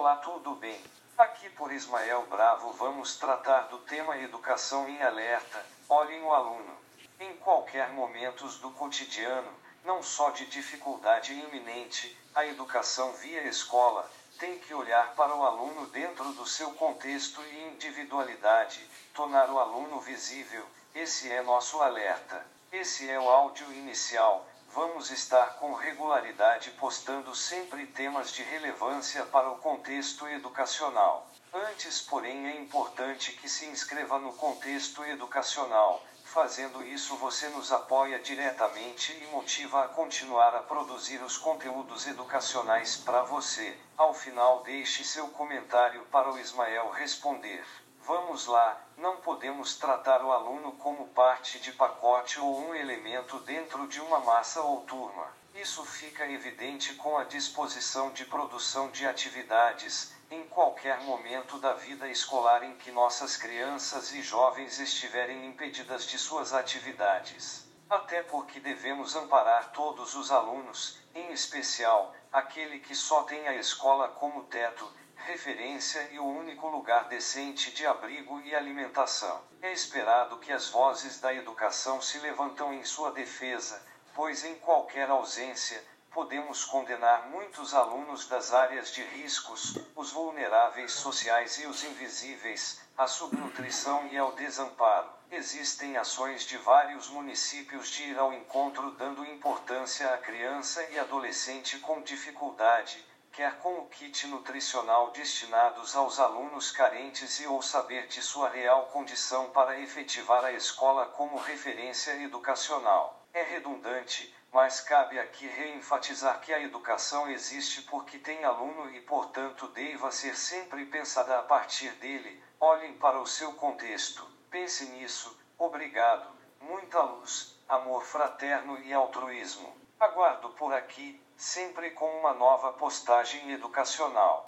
Olá, tudo bem? Aqui por Ismael Bravo vamos tratar do tema Educação em Alerta. Olhem o aluno. Em qualquer momento do cotidiano, não só de dificuldade iminente, a educação via escola tem que olhar para o aluno dentro do seu contexto e individualidade, tornar o aluno visível. Esse é nosso alerta. Esse é o áudio inicial. Vamos estar com regularidade postando sempre temas de relevância para o contexto educacional. Antes, porém, é importante que se inscreva no contexto educacional. Fazendo isso, você nos apoia diretamente e motiva a continuar a produzir os conteúdos educacionais para você. Ao final, deixe seu comentário para o Ismael responder. Vamos lá, não podemos tratar o aluno como parte de pacote ou um elemento dentro de uma massa ou turma. Isso fica evidente com a disposição de produção de atividades, em qualquer momento da vida escolar em que nossas crianças e jovens estiverem impedidas de suas atividades. Até porque devemos amparar todos os alunos, em especial, aquele que só tem a escola como teto, referência e o único lugar decente de abrigo e alimentação. É esperado que as vozes da educação se levantam em sua defesa, pois em qualquer ausência, podemos condenar muitos alunos das áreas de riscos, os vulneráveis sociais e os invisíveis, à subnutrição e ao desamparo. Existem ações de vários municípios de ir ao encontro dando importância à criança e adolescente com dificuldade, quer com o kit nutricional destinados aos alunos carentes e ou saber de sua real condição para efetivar a escola como referência educacional. É redundante, mas cabe aqui reenfatizar que a educação existe porque tem aluno e, portanto, deva ser sempre pensada a partir dele. Olhem para o seu contexto. Pense nisso. Obrigado. Muita luz, amor fraterno e altruísmo. Aguardo por aqui, sempre com uma nova postagem educacional.